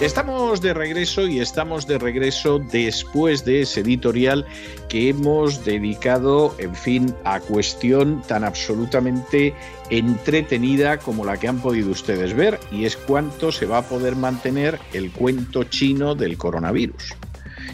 Estamos de regreso y estamos de regreso después de ese editorial que hemos dedicado, en fin, a cuestión tan absolutamente entretenida como la que han podido ustedes ver, y es cuánto se va a poder mantener el cuento chino del coronavirus.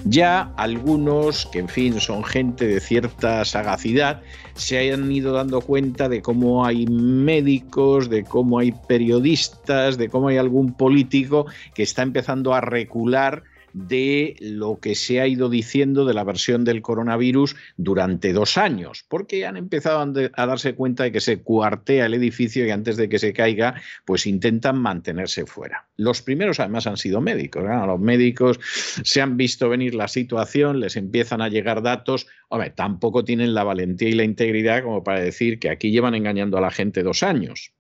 Ya algunos, que en fin son gente de cierta sagacidad, se han ido dando cuenta de cómo hay médicos, de cómo hay periodistas, de cómo hay algún político que está empezando a recular de lo que se ha ido diciendo de la versión del coronavirus durante dos años, porque han empezado a darse cuenta de que se cuartea el edificio y antes de que se caiga, pues intentan mantenerse fuera. Los primeros además han sido médicos, los médicos se han visto venir la situación, les empiezan a llegar datos, hombre, tampoco tienen la valentía y la integridad como para decir que aquí llevan engañando a la gente dos años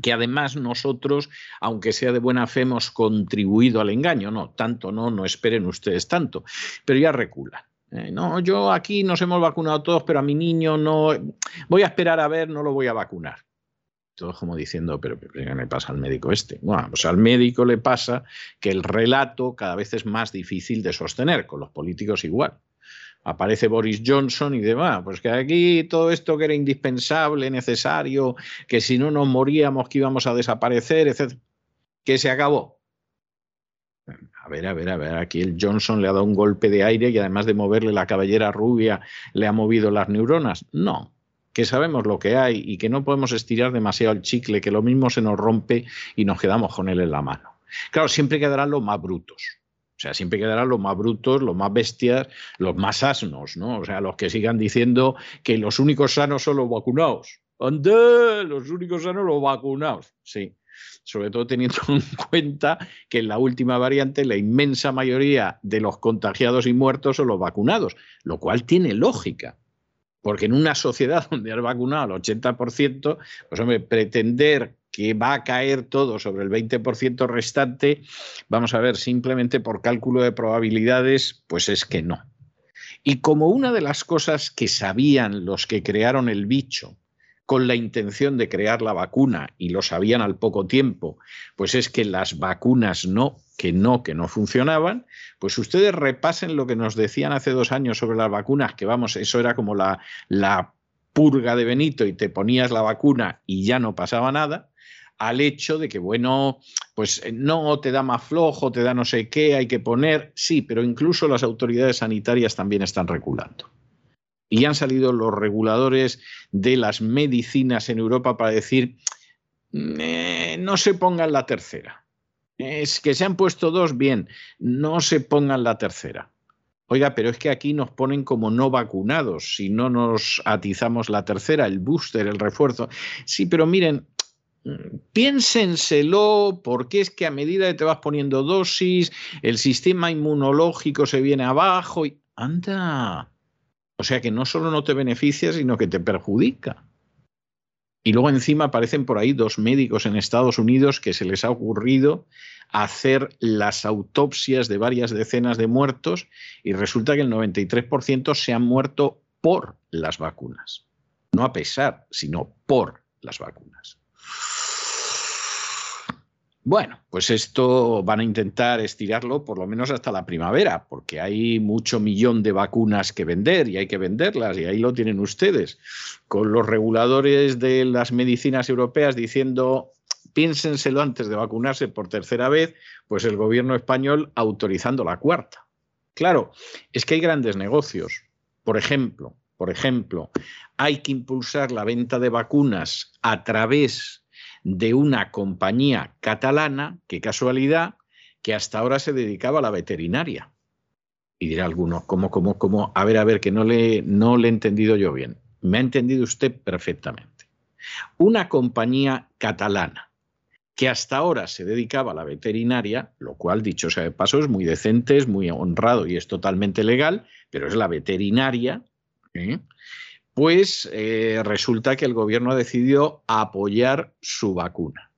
que además nosotros, aunque sea de buena fe, hemos contribuido al engaño. No, tanto no, no esperen ustedes tanto, pero ya recula. Eh, no, yo aquí nos hemos vacunado todos, pero a mi niño no. Voy a esperar a ver, no lo voy a vacunar. Todo como diciendo, pero, ¿qué me pasa al médico este? Bueno, pues al médico le pasa que el relato cada vez es más difícil de sostener, con los políticos igual aparece Boris Johnson y demás, pues que aquí todo esto que era indispensable, necesario, que si no nos moríamos que íbamos a desaparecer, etc., que se acabó. A ver, a ver, a ver, aquí el Johnson le ha dado un golpe de aire y además de moverle la cabellera rubia, le ha movido las neuronas. No, que sabemos lo que hay y que no podemos estirar demasiado el chicle, que lo mismo se nos rompe y nos quedamos con él en la mano. Claro, siempre quedarán los más brutos sea, siempre quedarán los más brutos, los más bestias, los más asnos, ¿no? O sea, los que sigan diciendo que los únicos sanos son los vacunados. ¡Ande! Los únicos sanos los vacunados. Sí. Sobre todo teniendo en cuenta que en la última variante la inmensa mayoría de los contagiados y muertos son los vacunados, lo cual tiene lógica. Porque en una sociedad donde has vacunado al 80%, pues hombre, pretender que va a caer todo sobre el 20% restante, vamos a ver, simplemente por cálculo de probabilidades, pues es que no. Y como una de las cosas que sabían los que crearon el bicho con la intención de crear la vacuna y lo sabían al poco tiempo, pues es que las vacunas no, que no, que no funcionaban, pues ustedes repasen lo que nos decían hace dos años sobre las vacunas, que vamos, eso era como la, la purga de Benito y te ponías la vacuna y ya no pasaba nada al hecho de que, bueno, pues eh, no te da más flojo, te da no sé qué, hay que poner, sí, pero incluso las autoridades sanitarias también están regulando. Y han salido los reguladores de las medicinas en Europa para decir, mm, eh, no se pongan la tercera. Es que se han puesto dos, bien, no se pongan la tercera. Oiga, pero es que aquí nos ponen como no vacunados si no nos atizamos la tercera, el booster, el refuerzo. Sí, pero miren, piénsenselo, porque es que a medida que te vas poniendo dosis, el sistema inmunológico se viene abajo y anda. O sea que no solo no te beneficia, sino que te perjudica. Y luego encima aparecen por ahí dos médicos en Estados Unidos que se les ha ocurrido hacer las autopsias de varias decenas de muertos y resulta que el 93% se han muerto por las vacunas. No a pesar, sino por las vacunas. Bueno, pues esto van a intentar estirarlo por lo menos hasta la primavera, porque hay mucho millón de vacunas que vender y hay que venderlas, y ahí lo tienen ustedes, con los reguladores de las medicinas europeas diciendo piénsenselo antes de vacunarse por tercera vez, pues el gobierno español autorizando la cuarta. Claro, es que hay grandes negocios. Por ejemplo, por ejemplo, hay que impulsar la venta de vacunas a través de una compañía catalana, qué casualidad, que hasta ahora se dedicaba a la veterinaria. Y dirá alguno, ¿cómo, cómo, cómo? A ver, a ver, que no le, no le he entendido yo bien. Me ha entendido usted perfectamente. Una compañía catalana que hasta ahora se dedicaba a la veterinaria, lo cual, dicho sea de paso, es muy decente, es muy honrado y es totalmente legal, pero es la veterinaria, ¿eh? pues eh, resulta que el gobierno decidió apoyar su vacuna.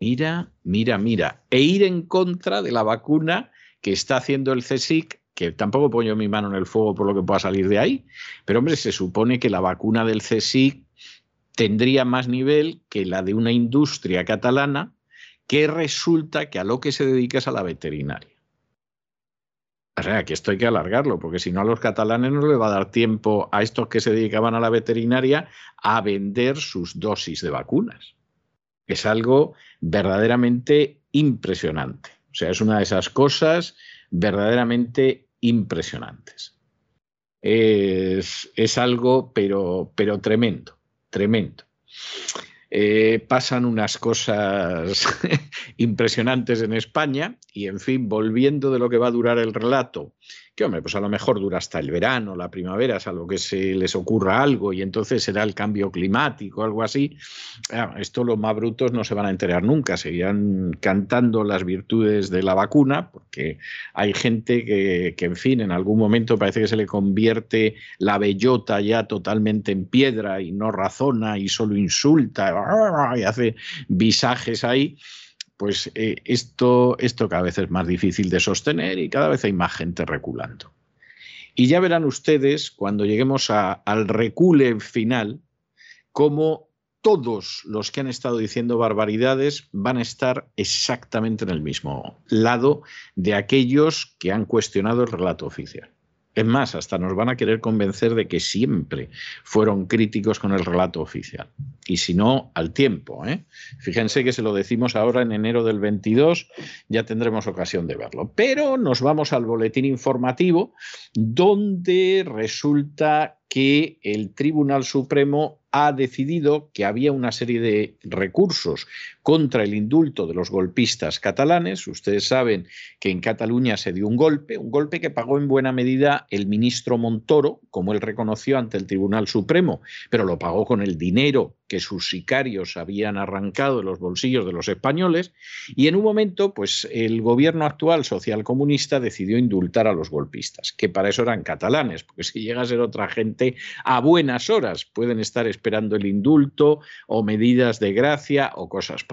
Mira, mira, mira, e ir en contra de la vacuna que está haciendo el CSIC, que tampoco pongo mi mano en el fuego por lo que pueda salir de ahí, pero hombre, se supone que la vacuna del CSIC tendría más nivel que la de una industria catalana que resulta que a lo que se dedica es a la veterinaria. O sea, que esto hay que alargarlo, porque si no a los catalanes no les va a dar tiempo a estos que se dedicaban a la veterinaria a vender sus dosis de vacunas. Es algo verdaderamente impresionante. O sea, es una de esas cosas verdaderamente impresionantes. Es, es algo, pero, pero tremendo tremendo. Eh, pasan unas cosas impresionantes en España y, en fin, volviendo de lo que va a durar el relato que hombre, pues a lo mejor dura hasta el verano, la primavera, salvo que se les ocurra algo y entonces será el cambio climático, algo así. Ah, esto los más brutos no se van a enterar nunca, seguirán cantando las virtudes de la vacuna, porque hay gente que, que, en fin, en algún momento parece que se le convierte la bellota ya totalmente en piedra y no razona y solo insulta y hace visajes ahí pues eh, esto, esto cada vez es más difícil de sostener y cada vez hay más gente reculando. Y ya verán ustedes, cuando lleguemos al recule final, cómo todos los que han estado diciendo barbaridades van a estar exactamente en el mismo lado de aquellos que han cuestionado el relato oficial. Es más, hasta nos van a querer convencer de que siempre fueron críticos con el relato oficial. Y si no, al tiempo. ¿eh? Fíjense que se lo decimos ahora en enero del 22, ya tendremos ocasión de verlo. Pero nos vamos al boletín informativo, donde resulta que el Tribunal Supremo ha decidido que había una serie de recursos contra el indulto de los golpistas catalanes. Ustedes saben que en Cataluña se dio un golpe, un golpe que pagó en buena medida el ministro Montoro, como él reconoció ante el Tribunal Supremo, pero lo pagó con el dinero que sus sicarios habían arrancado de los bolsillos de los españoles. Y en un momento, pues el gobierno actual socialcomunista decidió indultar a los golpistas, que para eso eran catalanes, porque si llega a ser otra gente, a buenas horas pueden estar esperando el indulto o medidas de gracia o cosas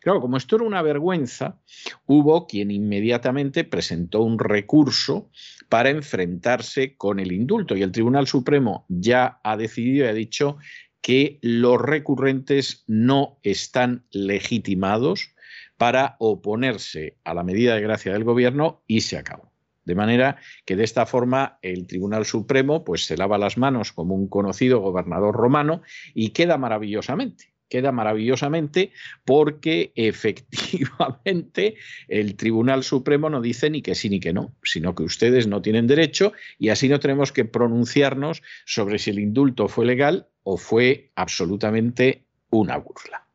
Claro, como esto era una vergüenza, hubo quien inmediatamente presentó un recurso para enfrentarse con el indulto y el Tribunal Supremo ya ha decidido y ha dicho que los recurrentes no están legitimados para oponerse a la medida de gracia del gobierno y se acabó. De manera que de esta forma el Tribunal Supremo pues se lava las manos como un conocido gobernador romano y queda maravillosamente queda maravillosamente porque efectivamente el Tribunal Supremo no dice ni que sí ni que no, sino que ustedes no tienen derecho y así no tenemos que pronunciarnos sobre si el indulto fue legal o fue absolutamente una burla.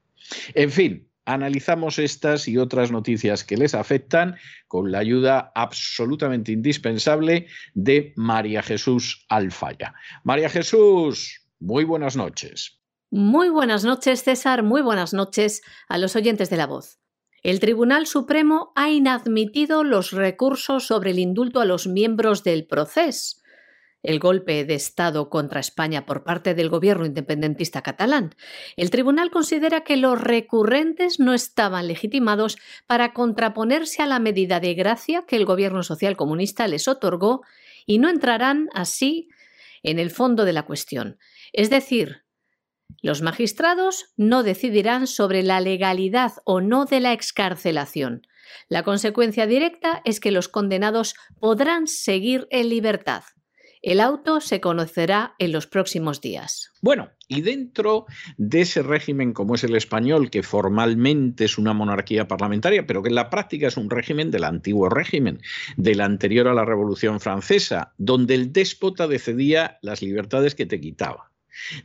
En fin, analizamos estas y otras noticias que les afectan con la ayuda absolutamente indispensable de María Jesús Alfaya. María Jesús, muy buenas noches. Muy buenas noches, César. Muy buenas noches a los oyentes de la voz. El Tribunal Supremo ha inadmitido los recursos sobre el indulto a los miembros del proceso el golpe de Estado contra España por parte del gobierno independentista catalán. El tribunal considera que los recurrentes no estaban legitimados para contraponerse a la medida de gracia que el gobierno social comunista les otorgó y no entrarán así en el fondo de la cuestión. Es decir, los magistrados no decidirán sobre la legalidad o no de la excarcelación. La consecuencia directa es que los condenados podrán seguir en libertad. El auto se conocerá en los próximos días. Bueno, y dentro de ese régimen como es el español, que formalmente es una monarquía parlamentaria, pero que en la práctica es un régimen del antiguo régimen, del anterior a la Revolución Francesa, donde el déspota decedía las libertades que te quitaba,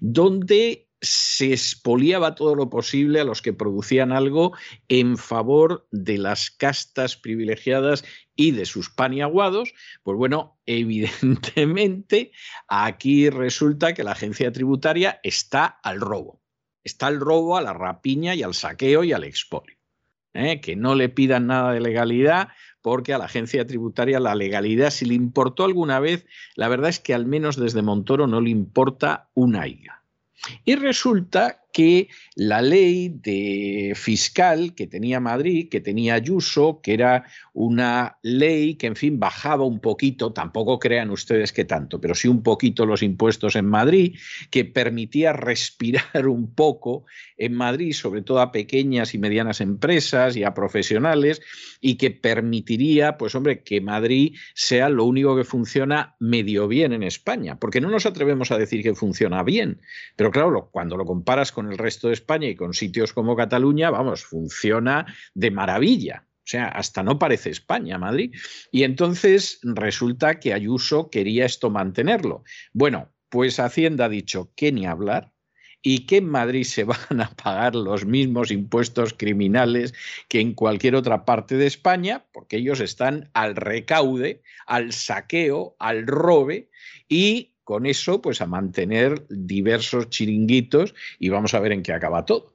donde se expoliaba todo lo posible a los que producían algo en favor de las castas privilegiadas y de sus paniaguados, pues bueno, evidentemente aquí resulta que la agencia tributaria está al robo. Está el robo, a la rapiña y al saqueo y al expolio. ¿eh? Que no le pidan nada de legalidad, porque a la agencia tributaria la legalidad, si le importó alguna vez, la verdad es que al menos desde Montoro no le importa una higa. Y resulta que la ley de fiscal que tenía Madrid, que tenía Ayuso, que era una ley que, en fin, bajaba un poquito, tampoco crean ustedes que tanto, pero sí un poquito los impuestos en Madrid, que permitía respirar un poco en Madrid, sobre todo a pequeñas y medianas empresas y a profesionales, y que permitiría, pues hombre, que Madrid sea lo único que funciona medio bien en España, porque no nos atrevemos a decir que funciona bien, pero claro, cuando lo comparas con el resto de España y con sitios como Cataluña, vamos, funciona de maravilla. O sea, hasta no parece España, Madrid. Y entonces resulta que Ayuso quería esto mantenerlo. Bueno, pues Hacienda ha dicho que ni hablar, y que en Madrid se van a pagar los mismos impuestos criminales que en cualquier otra parte de España, porque ellos están al recaude, al saqueo, al robe y con eso, pues a mantener diversos chiringuitos y vamos a ver en qué acaba todo.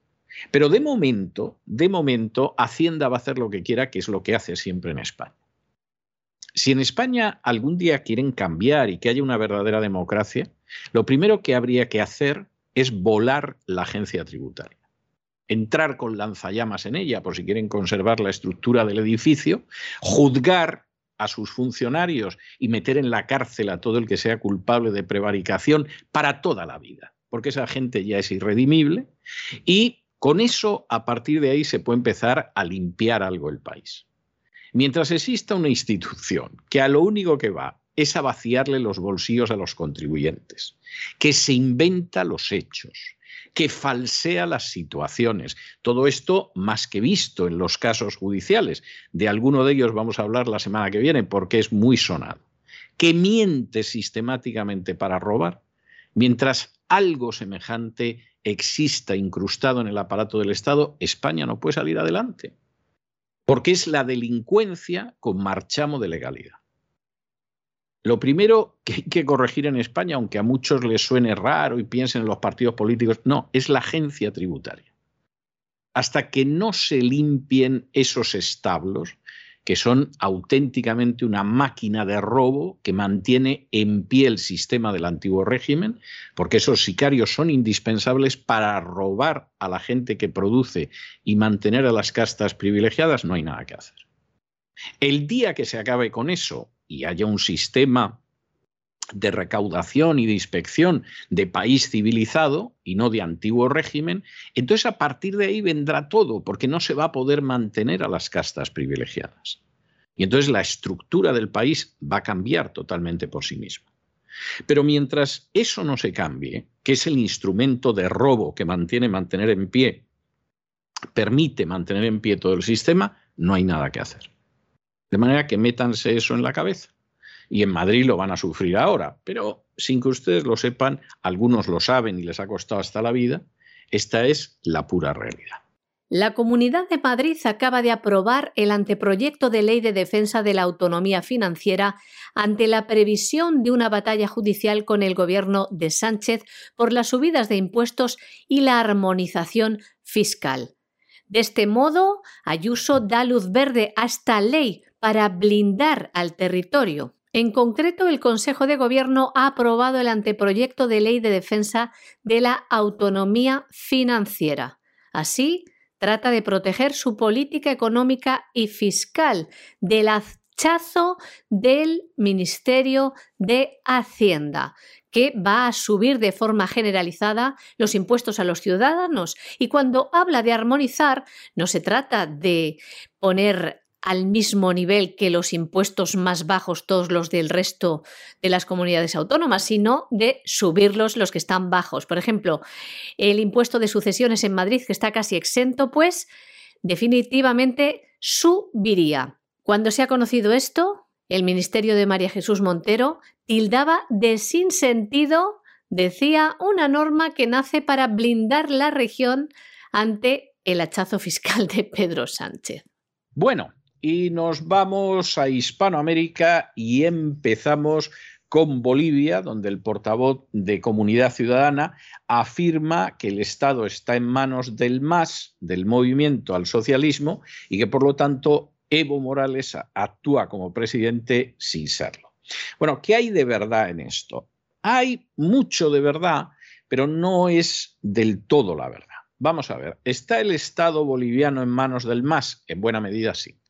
Pero de momento, de momento, Hacienda va a hacer lo que quiera, que es lo que hace siempre en España. Si en España algún día quieren cambiar y que haya una verdadera democracia, lo primero que habría que hacer es volar la agencia tributaria. Entrar con lanzallamas en ella, por si quieren conservar la estructura del edificio, juzgar a sus funcionarios y meter en la cárcel a todo el que sea culpable de prevaricación para toda la vida, porque esa gente ya es irredimible y con eso a partir de ahí se puede empezar a limpiar algo el país. Mientras exista una institución que a lo único que va es a vaciarle los bolsillos a los contribuyentes, que se inventa los hechos, que falsea las situaciones. Todo esto más que visto en los casos judiciales. De alguno de ellos vamos a hablar la semana que viene porque es muy sonado. Que miente sistemáticamente para robar, mientras algo semejante exista incrustado en el aparato del Estado, España no puede salir adelante. Porque es la delincuencia con marchamo de legalidad. Lo primero que hay que corregir en España, aunque a muchos les suene raro y piensen en los partidos políticos, no, es la agencia tributaria. Hasta que no se limpien esos establos, que son auténticamente una máquina de robo que mantiene en pie el sistema del antiguo régimen, porque esos sicarios son indispensables para robar a la gente que produce y mantener a las castas privilegiadas, no hay nada que hacer. El día que se acabe con eso y haya un sistema de recaudación y de inspección de país civilizado y no de antiguo régimen, entonces a partir de ahí vendrá todo, porque no se va a poder mantener a las castas privilegiadas. Y entonces la estructura del país va a cambiar totalmente por sí misma. Pero mientras eso no se cambie, que es el instrumento de robo que mantiene mantener en pie, permite mantener en pie todo el sistema, no hay nada que hacer. De manera que métanse eso en la cabeza. Y en Madrid lo van a sufrir ahora, pero sin que ustedes lo sepan, algunos lo saben y les ha costado hasta la vida, esta es la pura realidad. La Comunidad de Madrid acaba de aprobar el anteproyecto de ley de defensa de la autonomía financiera ante la previsión de una batalla judicial con el gobierno de Sánchez por las subidas de impuestos y la armonización fiscal. De este modo, Ayuso da luz verde a esta ley para blindar al territorio. En concreto, el Consejo de Gobierno ha aprobado el anteproyecto de ley de defensa de la autonomía financiera. Así, trata de proteger su política económica y fiscal del hachazo del Ministerio de Hacienda, que va a subir de forma generalizada los impuestos a los ciudadanos. Y cuando habla de armonizar, no se trata de poner al mismo nivel que los impuestos más bajos, todos los del resto de las comunidades autónomas, sino de subirlos los que están bajos. Por ejemplo, el impuesto de sucesiones en Madrid, que está casi exento, pues definitivamente subiría. Cuando se ha conocido esto, el Ministerio de María Jesús Montero tildaba de sin sentido, decía, una norma que nace para blindar la región ante el hachazo fiscal de Pedro Sánchez. Bueno, y nos vamos a Hispanoamérica y empezamos con Bolivia, donde el portavoz de Comunidad Ciudadana afirma que el Estado está en manos del MAS, del movimiento al socialismo, y que por lo tanto Evo Morales actúa como presidente sin serlo. Bueno, ¿qué hay de verdad en esto? Hay mucho de verdad, pero no es del todo la verdad. Vamos a ver, ¿está el Estado boliviano en manos del MAS? En buena medida sí.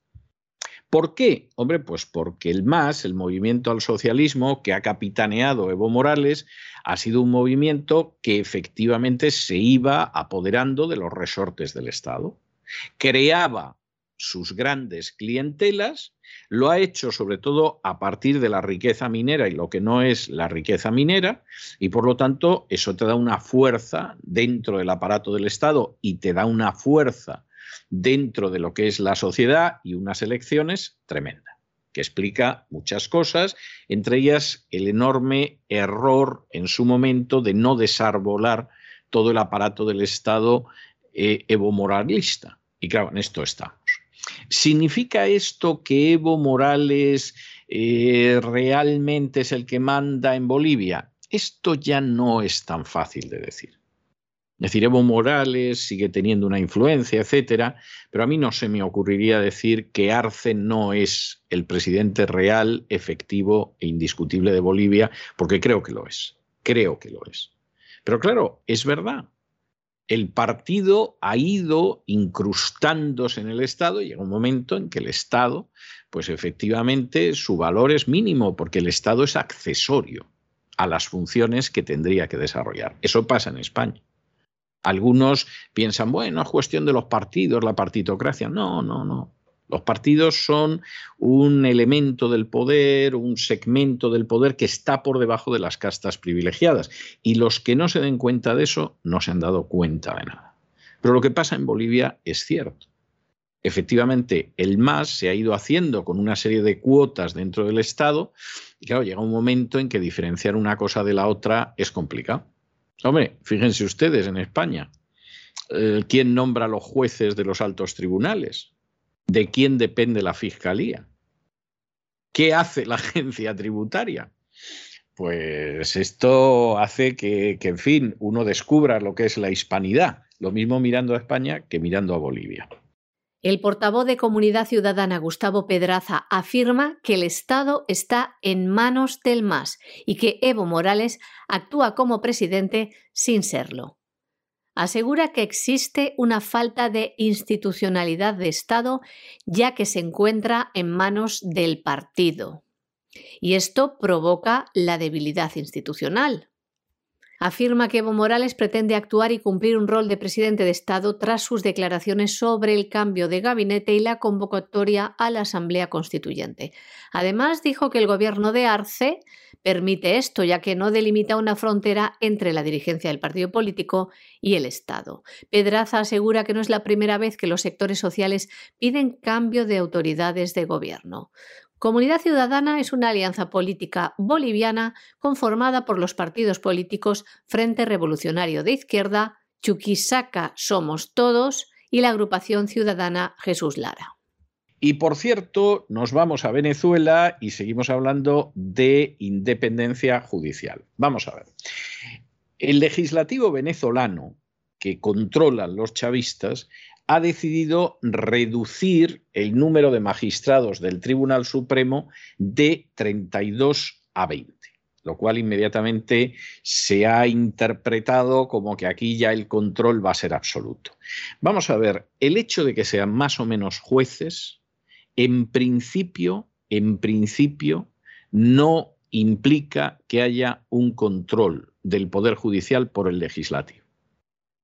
¿Por qué? Hombre, pues porque el MAS, el movimiento al socialismo que ha capitaneado Evo Morales, ha sido un movimiento que efectivamente se iba apoderando de los resortes del Estado. Creaba sus grandes clientelas, lo ha hecho sobre todo a partir de la riqueza minera y lo que no es la riqueza minera, y por lo tanto eso te da una fuerza dentro del aparato del Estado y te da una fuerza dentro de lo que es la sociedad y unas elecciones tremenda, que explica muchas cosas, entre ellas el enorme error en su momento de no desarbolar todo el aparato del Estado eh, evo moralista. Y claro, en esto estamos. ¿Significa esto que Evo Morales eh, realmente es el que manda en Bolivia? Esto ya no es tan fácil de decir. Es decir, Evo Morales sigue teniendo una influencia, etcétera, pero a mí no se me ocurriría decir que Arce no es el presidente real, efectivo e indiscutible de Bolivia, porque creo que lo es. Creo que lo es. Pero claro, es verdad. El partido ha ido incrustándose en el Estado y llega un momento en que el Estado, pues efectivamente, su valor es mínimo, porque el Estado es accesorio a las funciones que tendría que desarrollar. Eso pasa en España. Algunos piensan, bueno, es cuestión de los partidos, la partitocracia. No, no, no. Los partidos son un elemento del poder, un segmento del poder que está por debajo de las castas privilegiadas. Y los que no se den cuenta de eso no se han dado cuenta de nada. Pero lo que pasa en Bolivia es cierto. Efectivamente, el MAS se ha ido haciendo con una serie de cuotas dentro del Estado y claro, llega un momento en que diferenciar una cosa de la otra es complicado. Hombre, fíjense ustedes en España, eh, ¿quién nombra a los jueces de los altos tribunales? ¿De quién depende la fiscalía? ¿Qué hace la agencia tributaria? Pues esto hace que, que, en fin, uno descubra lo que es la hispanidad, lo mismo mirando a España que mirando a Bolivia. El portavoz de Comunidad Ciudadana Gustavo Pedraza afirma que el Estado está en manos del MAS y que Evo Morales actúa como presidente sin serlo. Asegura que existe una falta de institucionalidad de Estado ya que se encuentra en manos del partido. Y esto provoca la debilidad institucional afirma que Evo Morales pretende actuar y cumplir un rol de presidente de Estado tras sus declaraciones sobre el cambio de gabinete y la convocatoria a la Asamblea Constituyente. Además, dijo que el gobierno de Arce permite esto, ya que no delimita una frontera entre la dirigencia del partido político y el Estado. Pedraza asegura que no es la primera vez que los sectores sociales piden cambio de autoridades de gobierno. Comunidad Ciudadana es una alianza política boliviana conformada por los partidos políticos Frente Revolucionario de Izquierda, Chuquisaca Somos Todos y la agrupación ciudadana Jesús Lara. Y por cierto, nos vamos a Venezuela y seguimos hablando de independencia judicial. Vamos a ver. El legislativo venezolano que controlan los chavistas ha decidido reducir el número de magistrados del Tribunal Supremo de 32 a 20, lo cual inmediatamente se ha interpretado como que aquí ya el control va a ser absoluto. Vamos a ver, el hecho de que sean más o menos jueces, en principio, en principio, no implica que haya un control del Poder Judicial por el legislativo.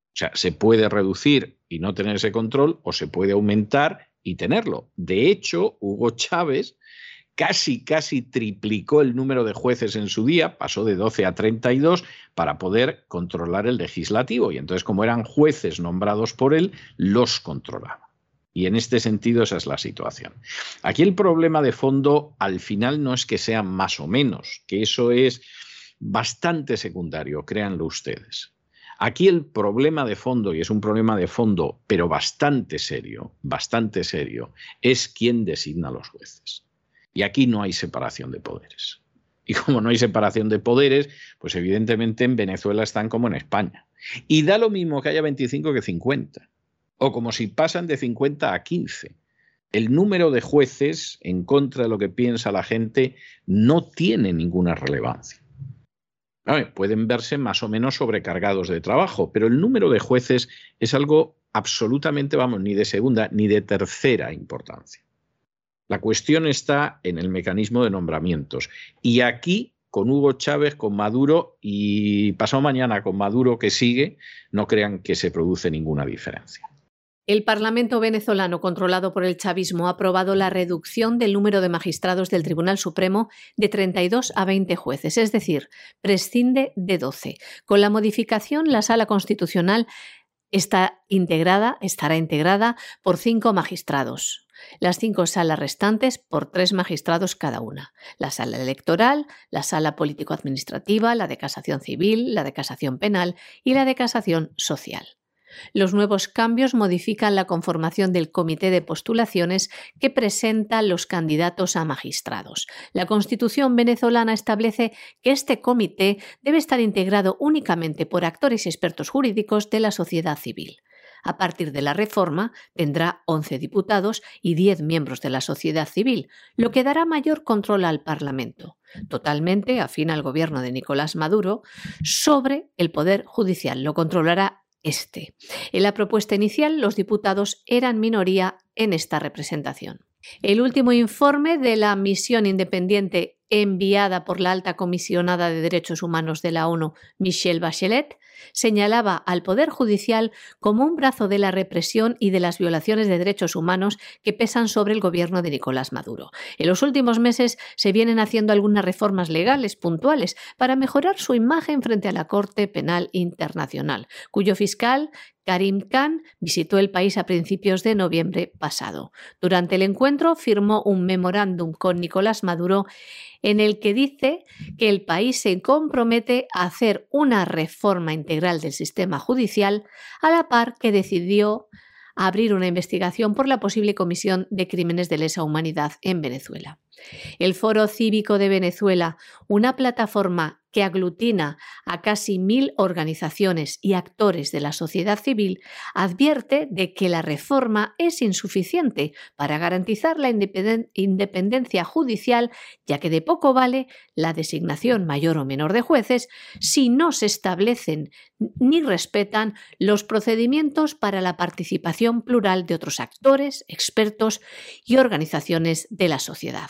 O sea, se puede reducir y no tener ese control o se puede aumentar y tenerlo. De hecho, Hugo Chávez casi, casi triplicó el número de jueces en su día, pasó de 12 a 32 para poder controlar el legislativo. Y entonces, como eran jueces nombrados por él, los controlaba. Y en este sentido esa es la situación. Aquí el problema de fondo al final no es que sean más o menos, que eso es bastante secundario, créanlo ustedes. Aquí el problema de fondo, y es un problema de fondo, pero bastante serio, bastante serio, es quién designa a los jueces. Y aquí no hay separación de poderes. Y como no hay separación de poderes, pues evidentemente en Venezuela están como en España. Y da lo mismo que haya 25 que 50. O como si pasan de 50 a 15. El número de jueces en contra de lo que piensa la gente no tiene ninguna relevancia. Pueden verse más o menos sobrecargados de trabajo, pero el número de jueces es algo absolutamente, vamos, ni de segunda ni de tercera importancia. La cuestión está en el mecanismo de nombramientos. Y aquí, con Hugo Chávez, con Maduro y pasado mañana con Maduro que sigue, no crean que se produce ninguna diferencia. El Parlamento venezolano, controlado por el chavismo, ha aprobado la reducción del número de magistrados del Tribunal Supremo de 32 a 20 jueces, es decir, prescinde de 12. Con la modificación, la Sala Constitucional está integrada, estará integrada por cinco magistrados. Las cinco salas restantes por tres magistrados cada una. La sala electoral, la sala político-administrativa, la de casación civil, la de casación penal y la de casación social. Los nuevos cambios modifican la conformación del comité de postulaciones que presenta los candidatos a magistrados. La Constitución venezolana establece que este comité debe estar integrado únicamente por actores y expertos jurídicos de la sociedad civil. A partir de la reforma, tendrá 11 diputados y 10 miembros de la sociedad civil, lo que dará mayor control al Parlamento, totalmente afín al gobierno de Nicolás Maduro, sobre el Poder Judicial. Lo controlará este. En la propuesta inicial, los diputados eran minoría en esta representación. El último informe de la misión independiente enviada por la alta comisionada de Derechos Humanos de la ONU, Michelle Bachelet, señalaba al Poder Judicial como un brazo de la represión y de las violaciones de derechos humanos que pesan sobre el gobierno de Nicolás Maduro. En los últimos meses se vienen haciendo algunas reformas legales puntuales para mejorar su imagen frente a la Corte Penal Internacional, cuyo fiscal Karim Khan visitó el país a principios de noviembre pasado. Durante el encuentro firmó un memorándum con Nicolás Maduro en el que dice que el país se compromete a hacer una reforma integral del sistema judicial a la par que decidió abrir una investigación por la posible comisión de crímenes de lesa humanidad en Venezuela. El Foro Cívico de Venezuela, una plataforma que aglutina a casi mil organizaciones y actores de la sociedad civil, advierte de que la reforma es insuficiente para garantizar la independencia judicial, ya que de poco vale la designación mayor o menor de jueces si no se establecen ni respetan los procedimientos para la participación plural de otros actores, expertos y organizaciones de la sociedad.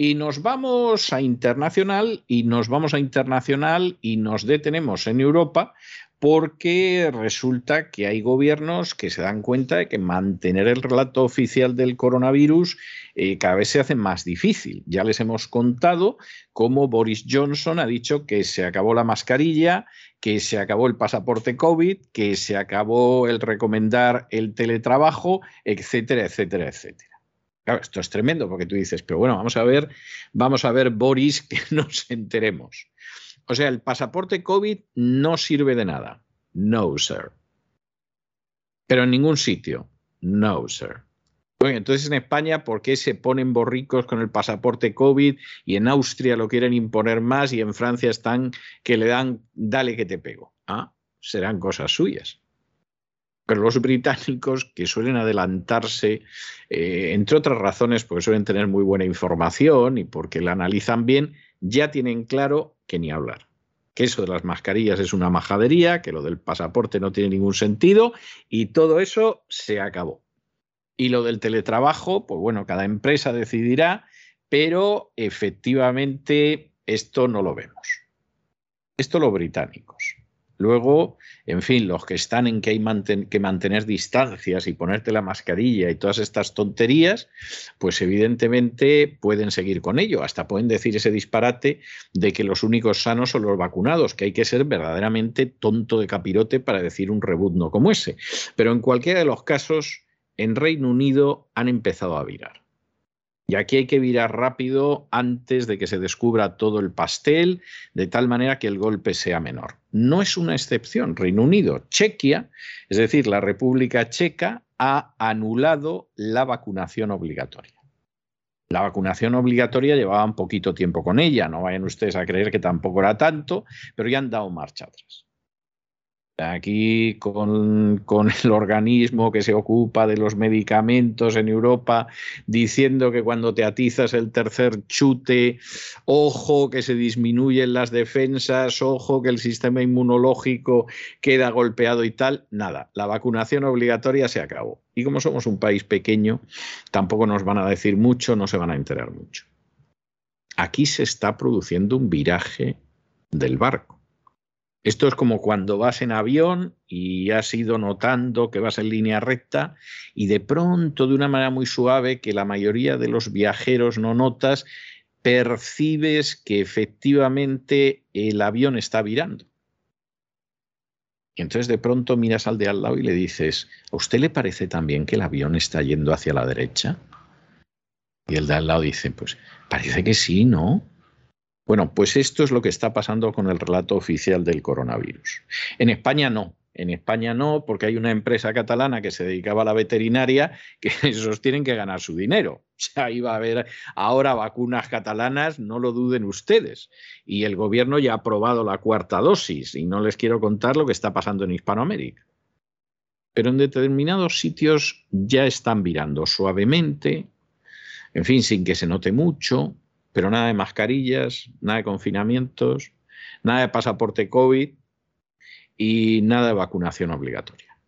Y nos vamos a internacional y nos vamos a internacional y nos detenemos en Europa porque resulta que hay gobiernos que se dan cuenta de que mantener el relato oficial del coronavirus eh, cada vez se hace más difícil. Ya les hemos contado cómo Boris Johnson ha dicho que se acabó la mascarilla, que se acabó el pasaporte COVID, que se acabó el recomendar el teletrabajo, etcétera, etcétera, etcétera esto es tremendo porque tú dices, pero bueno, vamos a ver, vamos a ver, Boris, que nos enteremos. O sea, el pasaporte COVID no sirve de nada. No, sir. Pero en ningún sitio. No, sir. Bueno, entonces en España, ¿por qué se ponen borricos con el pasaporte COVID y en Austria lo quieren imponer más y en Francia están que le dan, dale que te pego? Ah, serán cosas suyas los británicos, que suelen adelantarse, eh, entre otras razones, porque suelen tener muy buena información y porque la analizan bien, ya tienen claro que ni hablar. Que eso de las mascarillas es una majadería, que lo del pasaporte no tiene ningún sentido y todo eso se acabó. Y lo del teletrabajo, pues bueno, cada empresa decidirá, pero efectivamente esto no lo vemos. Esto los británicos. Luego, en fin, los que están en que hay que mantener distancias y ponerte la mascarilla y todas estas tonterías, pues evidentemente pueden seguir con ello. Hasta pueden decir ese disparate de que los únicos sanos son los vacunados, que hay que ser verdaderamente tonto de capirote para decir un rebuzno como ese. Pero en cualquiera de los casos, en Reino Unido han empezado a virar. Y aquí hay que virar rápido antes de que se descubra todo el pastel, de tal manera que el golpe sea menor. No es una excepción. Reino Unido, Chequia, es decir, la República Checa, ha anulado la vacunación obligatoria. La vacunación obligatoria llevaba un poquito tiempo con ella, no vayan ustedes a creer que tampoco era tanto, pero ya han dado marcha atrás aquí con, el organismo que se ocupa de los medicamentos en Europa, diciendo que cuando te atizas el tercer chute, ojo que se disminuyen las defensas, ojo que el sistema inmunológico queda golpeado y tal. Nada, la vacunación obligatoria se acabó. Y como somos un país pequeño, tampoco nos van a decir mucho, no se van a enterar mucho. Aquí se está produciendo un viraje del barco esto es como cuando vas en avión y has ido notando que vas en línea recta y de pronto, de una manera muy suave, que la mayoría de los viajeros no notas, percibes que efectivamente el avión está virando. Y entonces de pronto miras al de al lado y le dices, ¿a usted le parece también que el avión está yendo hacia la derecha? Y el de al lado dice, pues parece que sí, ¿no? Bueno, pues esto es lo que está pasando con el relato oficial del coronavirus. En España no. En España no, porque hay una empresa catalana que se dedicaba a la veterinaria que esos tienen que ganar su dinero. O sea, iba a haber ahora vacunas catalanas, no lo duden ustedes. Y el gobierno ya ha aprobado la cuarta dosis y no les quiero contar lo que está pasando en Hispanoamérica. Pero en determinados sitios ya están virando suavemente, en fin, sin que se note mucho, pero nada de mascarillas, nada de confinamientos, nada de pasaporte COVID y nada de vacunación obligatoria.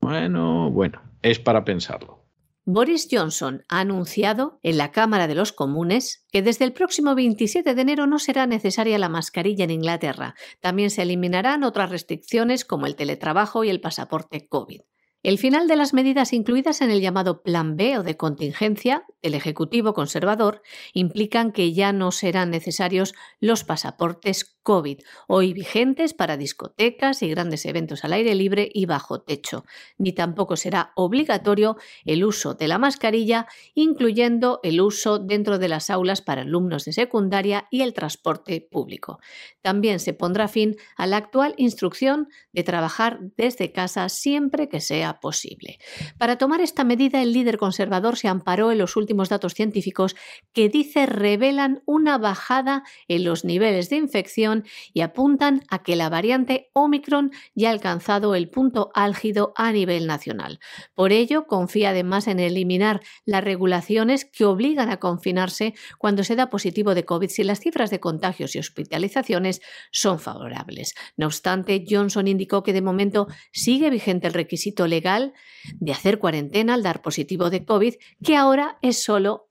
Bueno, bueno, es para pensarlo. Boris Johnson ha anunciado en la Cámara de los Comunes que desde el próximo 27 de enero no será necesaria la mascarilla en Inglaterra. También se eliminarán otras restricciones como el teletrabajo y el pasaporte COVID. El final de las medidas incluidas en el llamado Plan B o de contingencia del Ejecutivo conservador implican que ya no serán necesarios los pasaportes COVID, hoy vigentes para discotecas y grandes eventos al aire libre y bajo techo, ni tampoco será obligatorio el uso de la mascarilla, incluyendo el uso dentro de las aulas para alumnos de secundaria y el transporte público. También se pondrá fin a la actual instrucción de trabajar desde casa siempre que sea posible. Para tomar esta medida, el líder conservador se amparó en los últimos datos científicos que dice revelan una bajada en los niveles de infección y apuntan a que la variante Omicron ya ha alcanzado el punto álgido a nivel nacional. Por ello, confía además en eliminar las regulaciones que obligan a confinarse cuando se da positivo de COVID si las cifras de contagios y hospitalizaciones son favorables. No obstante, Johnson indicó que de momento sigue vigente el requisito legal de hacer cuarentena al dar positivo de COVID, que ahora es solo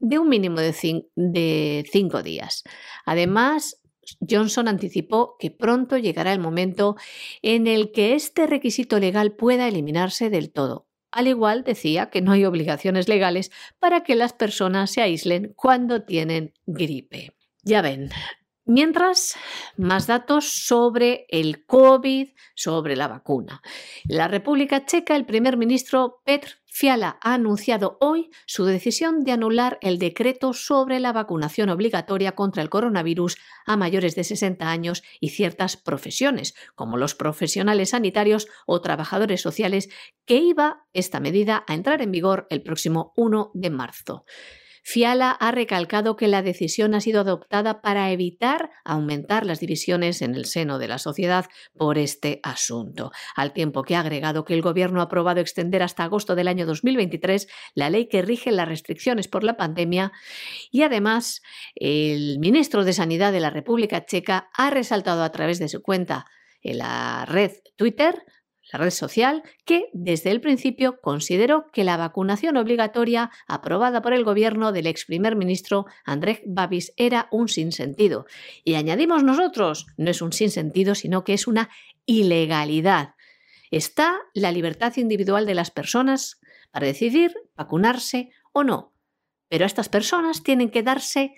de un mínimo de, de cinco días. Además, Johnson anticipó que pronto llegará el momento en el que este requisito legal pueda eliminarse del todo. Al igual decía que no hay obligaciones legales para que las personas se aíslen cuando tienen gripe. Ya ven, Mientras, más datos sobre el COVID, sobre la vacuna. En la República Checa, el primer ministro Petr Fiala ha anunciado hoy su decisión de anular el decreto sobre la vacunación obligatoria contra el coronavirus a mayores de 60 años y ciertas profesiones, como los profesionales sanitarios o trabajadores sociales, que iba esta medida a entrar en vigor el próximo 1 de marzo. Fiala ha recalcado que la decisión ha sido adoptada para evitar aumentar las divisiones en el seno de la sociedad por este asunto, al tiempo que ha agregado que el Gobierno ha aprobado extender hasta agosto del año 2023 la ley que rige las restricciones por la pandemia y además el ministro de Sanidad de la República Checa ha resaltado a través de su cuenta en la red Twitter la red social, que desde el principio consideró que la vacunación obligatoria aprobada por el gobierno del ex primer ministro Andrés Babis era un sinsentido. Y añadimos nosotros, no es un sinsentido, sino que es una ilegalidad. Está la libertad individual de las personas para decidir vacunarse o no. Pero a estas personas tienen que darse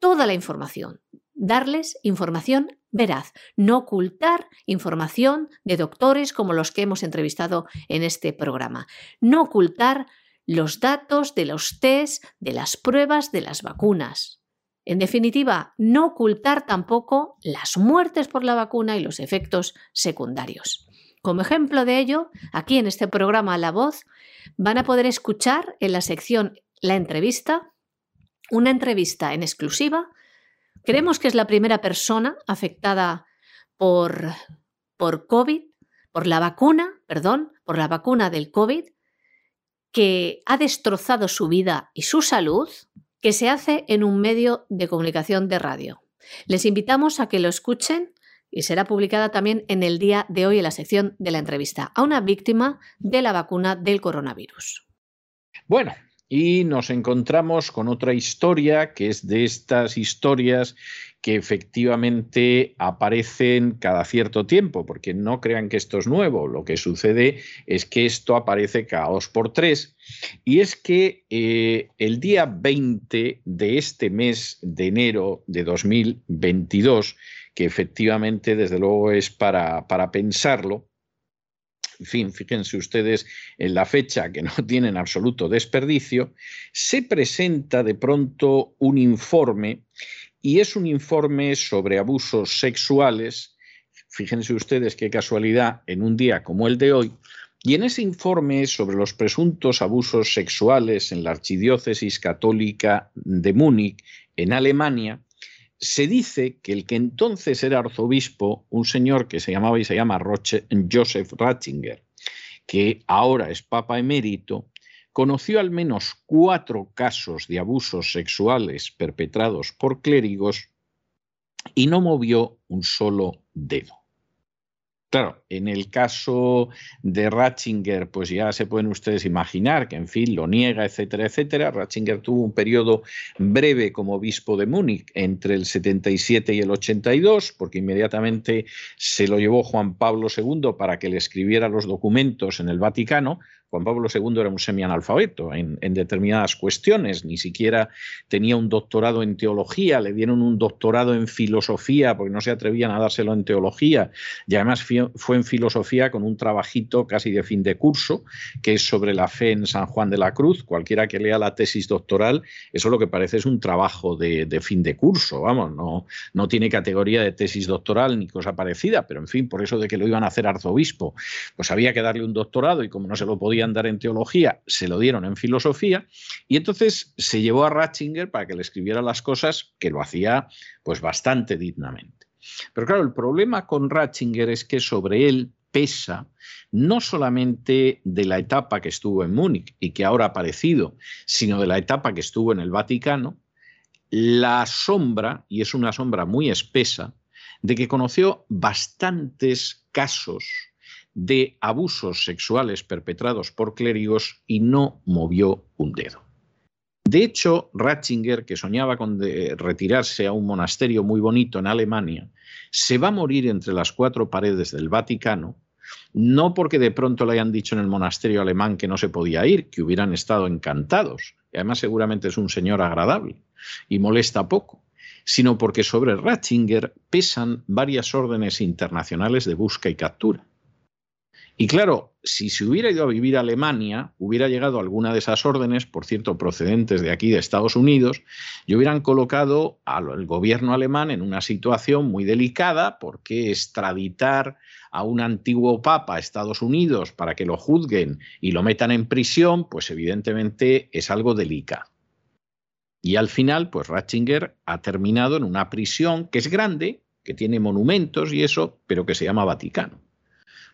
toda la información, darles información veraz, no ocultar información de doctores como los que hemos entrevistado en este programa, no ocultar los datos de los test, de las pruebas, de las vacunas. En definitiva, no ocultar tampoco las muertes por la vacuna y los efectos secundarios. Como ejemplo de ello, aquí en este programa La Voz van a poder escuchar en la sección La entrevista, una entrevista en exclusiva. Creemos que es la primera persona afectada por, por COVID, por la vacuna, perdón, por la vacuna del COVID, que ha destrozado su vida y su salud, que se hace en un medio de comunicación de radio. Les invitamos a que lo escuchen y será publicada también en el día de hoy en la sección de la entrevista a una víctima de la vacuna del coronavirus. Bueno, y nos encontramos con otra historia que es de estas historias que efectivamente aparecen cada cierto tiempo, porque no crean que esto es nuevo, lo que sucede es que esto aparece cada dos por tres, y es que eh, el día 20 de este mes de enero de 2022, que efectivamente desde luego es para, para pensarlo, en fin, fíjense ustedes en la fecha que no tienen absoluto desperdicio, se presenta de pronto un informe y es un informe sobre abusos sexuales. Fíjense ustedes qué casualidad en un día como el de hoy. Y en ese informe sobre los presuntos abusos sexuales en la Archidiócesis Católica de Múnich, en Alemania, se dice que el que entonces era arzobispo, un señor que se llamaba y se llama Joseph Ratzinger, que ahora es papa emérito, conoció al menos cuatro casos de abusos sexuales perpetrados por clérigos y no movió un solo dedo. Claro, en el caso de Ratzinger, pues ya se pueden ustedes imaginar que, en fin, lo niega, etcétera, etcétera. Ratzinger tuvo un periodo breve como obispo de Múnich entre el 77 y el 82, porque inmediatamente se lo llevó Juan Pablo II para que le escribiera los documentos en el Vaticano, Juan Pablo II era un semianalfabeto en, en determinadas cuestiones, ni siquiera tenía un doctorado en teología, le dieron un doctorado en filosofía porque no se atrevían a dárselo en teología y además fue en filosofía con un trabajito casi de fin de curso que es sobre la fe en San Juan de la Cruz. Cualquiera que lea la tesis doctoral, eso lo que parece es un trabajo de, de fin de curso, vamos, no, no tiene categoría de tesis doctoral ni cosa parecida, pero en fin, por eso de que lo iban a hacer arzobispo, pues había que darle un doctorado y como no se lo podía andar en teología, se lo dieron en filosofía y entonces se llevó a Ratzinger para que le escribiera las cosas que lo hacía pues bastante dignamente. Pero claro, el problema con Ratzinger es que sobre él pesa no solamente de la etapa que estuvo en Múnich y que ahora ha aparecido, sino de la etapa que estuvo en el Vaticano, la sombra, y es una sombra muy espesa, de que conoció bastantes casos de abusos sexuales perpetrados por clérigos y no movió un dedo. De hecho, Ratzinger, que soñaba con retirarse a un monasterio muy bonito en Alemania, se va a morir entre las cuatro paredes del Vaticano, no porque de pronto le hayan dicho en el monasterio alemán que no se podía ir, que hubieran estado encantados, y además seguramente es un señor agradable y molesta poco, sino porque sobre Ratzinger pesan varias órdenes internacionales de busca y captura. Y claro, si se hubiera ido a vivir a Alemania, hubiera llegado alguna de esas órdenes, por cierto, procedentes de aquí de Estados Unidos, y hubieran colocado al gobierno alemán en una situación muy delicada, porque extraditar a un antiguo papa a Estados Unidos para que lo juzguen y lo metan en prisión, pues evidentemente es algo delicado. Y al final, pues Ratzinger ha terminado en una prisión que es grande, que tiene monumentos y eso, pero que se llama Vaticano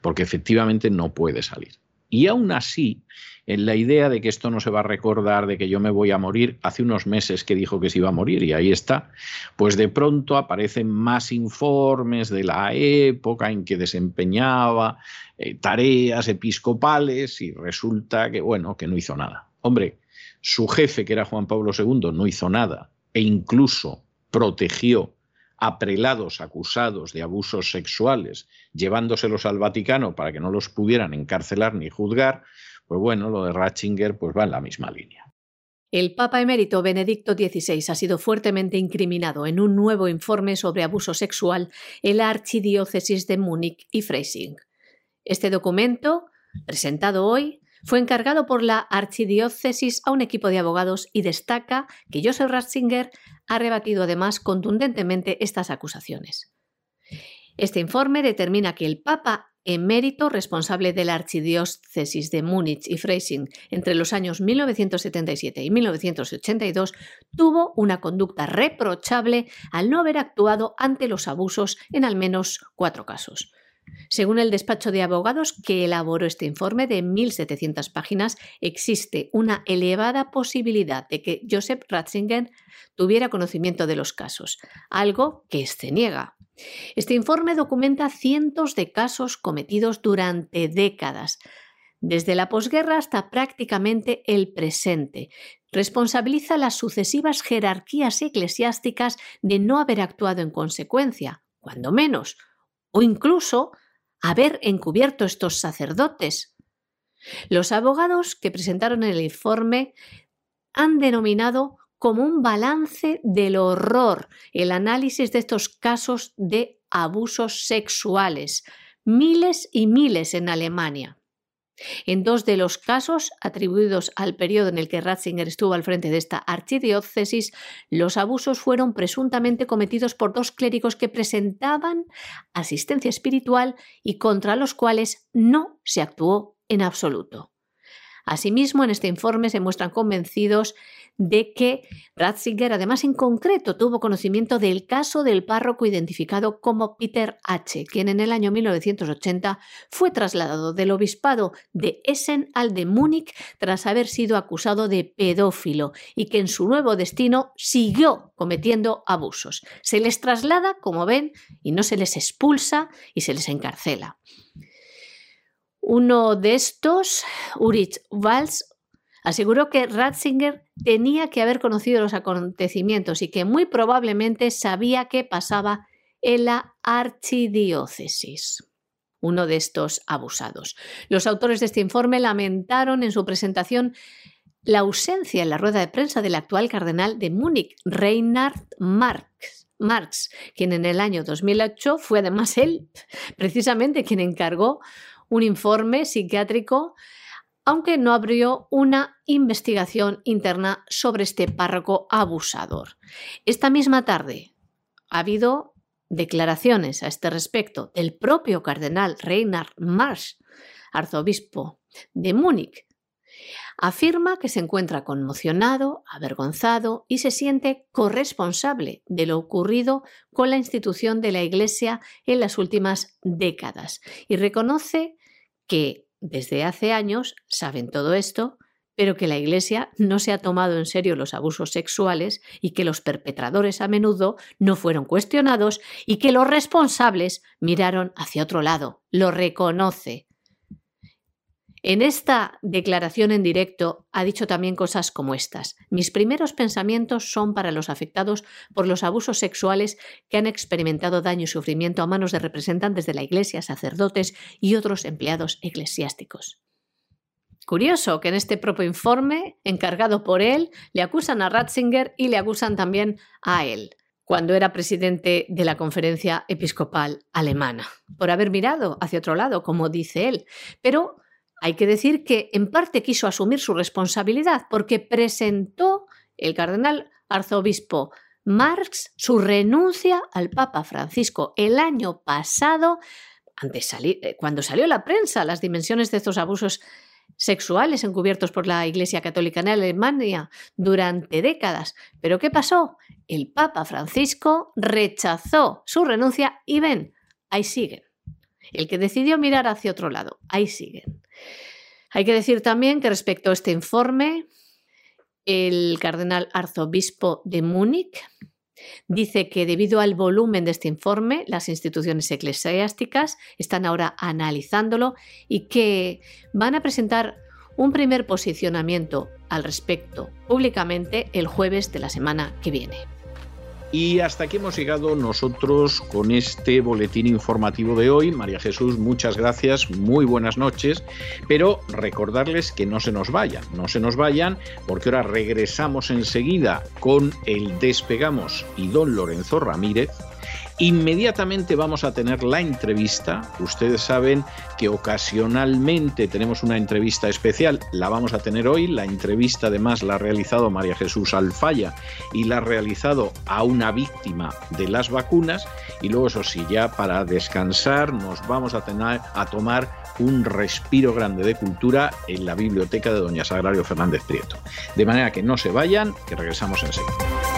porque efectivamente no puede salir. Y aún así, en la idea de que esto no se va a recordar, de que yo me voy a morir, hace unos meses que dijo que se iba a morir y ahí está, pues de pronto aparecen más informes de la época en que desempeñaba eh, tareas episcopales y resulta que, bueno, que no hizo nada. Hombre, su jefe, que era Juan Pablo II, no hizo nada e incluso protegió a prelados acusados de abusos sexuales, llevándoselos al Vaticano para que no los pudieran encarcelar ni juzgar, pues bueno, lo de Ratzinger pues va en la misma línea. El Papa emérito Benedicto XVI ha sido fuertemente incriminado en un nuevo informe sobre abuso sexual en la Archidiócesis de Múnich y Freising. Este documento, presentado hoy, fue encargado por la archidiócesis a un equipo de abogados y destaca que Joseph Ratzinger ha rebatido además contundentemente estas acusaciones. Este informe determina que el Papa emérito responsable de la archidiócesis de Múnich y Freising entre los años 1977 y 1982, tuvo una conducta reprochable al no haber actuado ante los abusos en al menos cuatro casos. Según el despacho de abogados que elaboró este informe de 1.700 páginas, existe una elevada posibilidad de que Joseph Ratzinger tuviera conocimiento de los casos, algo que se niega. Este informe documenta cientos de casos cometidos durante décadas, desde la posguerra hasta prácticamente el presente. Responsabiliza las sucesivas jerarquías eclesiásticas de no haber actuado en consecuencia, cuando menos, o incluso haber encubierto estos sacerdotes. Los abogados que presentaron el informe han denominado como un balance del horror el análisis de estos casos de abusos sexuales, miles y miles en Alemania. En dos de los casos atribuidos al periodo en el que Ratzinger estuvo al frente de esta archidiócesis, los abusos fueron presuntamente cometidos por dos clérigos que presentaban asistencia espiritual y contra los cuales no se actuó en absoluto. Asimismo, en este informe se muestran convencidos de que Ratzinger, además en concreto, tuvo conocimiento del caso del párroco identificado como Peter H., quien en el año 1980 fue trasladado del obispado de Essen al de Múnich tras haber sido acusado de pedófilo y que en su nuevo destino siguió cometiendo abusos. Se les traslada, como ven, y no se les expulsa y se les encarcela. Uno de estos, Ulrich Walz, aseguró que Ratzinger tenía que haber conocido los acontecimientos y que muy probablemente sabía qué pasaba en la archidiócesis. Uno de estos abusados. Los autores de este informe lamentaron en su presentación la ausencia en la rueda de prensa del actual cardenal de Múnich, Reinhard Marx, Marx, quien en el año 2008 fue además él, precisamente quien encargó un informe psiquiátrico aunque no abrió una investigación interna sobre este párroco abusador. Esta misma tarde ha habido declaraciones a este respecto del propio cardenal Reinhard Marsch, arzobispo de Múnich. Afirma que se encuentra conmocionado, avergonzado y se siente corresponsable de lo ocurrido con la institución de la Iglesia en las últimas décadas y reconoce que desde hace años saben todo esto, pero que la Iglesia no se ha tomado en serio los abusos sexuales y que los perpetradores a menudo no fueron cuestionados y que los responsables miraron hacia otro lado. Lo reconoce. En esta declaración en directo ha dicho también cosas como estas. Mis primeros pensamientos son para los afectados por los abusos sexuales que han experimentado daño y sufrimiento a manos de representantes de la Iglesia, sacerdotes y otros empleados eclesiásticos. Curioso que en este propio informe, encargado por él, le acusan a Ratzinger y le acusan también a él cuando era presidente de la conferencia episcopal alemana, por haber mirado hacia otro lado, como dice él. Pero hay que decir que en parte quiso asumir su responsabilidad porque presentó el cardenal arzobispo Marx su renuncia al Papa Francisco el año pasado, eh, cuando salió la prensa las dimensiones de estos abusos sexuales encubiertos por la Iglesia Católica en Alemania durante décadas. Pero ¿qué pasó? El Papa Francisco rechazó su renuncia y ven, ahí siguen. El que decidió mirar hacia otro lado, ahí siguen. Hay que decir también que respecto a este informe, el cardenal arzobispo de Múnich dice que debido al volumen de este informe, las instituciones eclesiásticas están ahora analizándolo y que van a presentar un primer posicionamiento al respecto públicamente el jueves de la semana que viene. Y hasta aquí hemos llegado nosotros con este boletín informativo de hoy. María Jesús, muchas gracias, muy buenas noches, pero recordarles que no se nos vayan, no se nos vayan, porque ahora regresamos enseguida con el Despegamos y don Lorenzo Ramírez Inmediatamente vamos a tener la entrevista. Ustedes saben que ocasionalmente tenemos una entrevista especial. La vamos a tener hoy. La entrevista además la ha realizado María Jesús Alfaya y la ha realizado a una víctima de las vacunas. Y luego, eso sí, ya para descansar nos vamos a, tener, a tomar un respiro grande de cultura en la biblioteca de Doña Sagrario Fernández Prieto. De manera que no se vayan, que regresamos enseguida.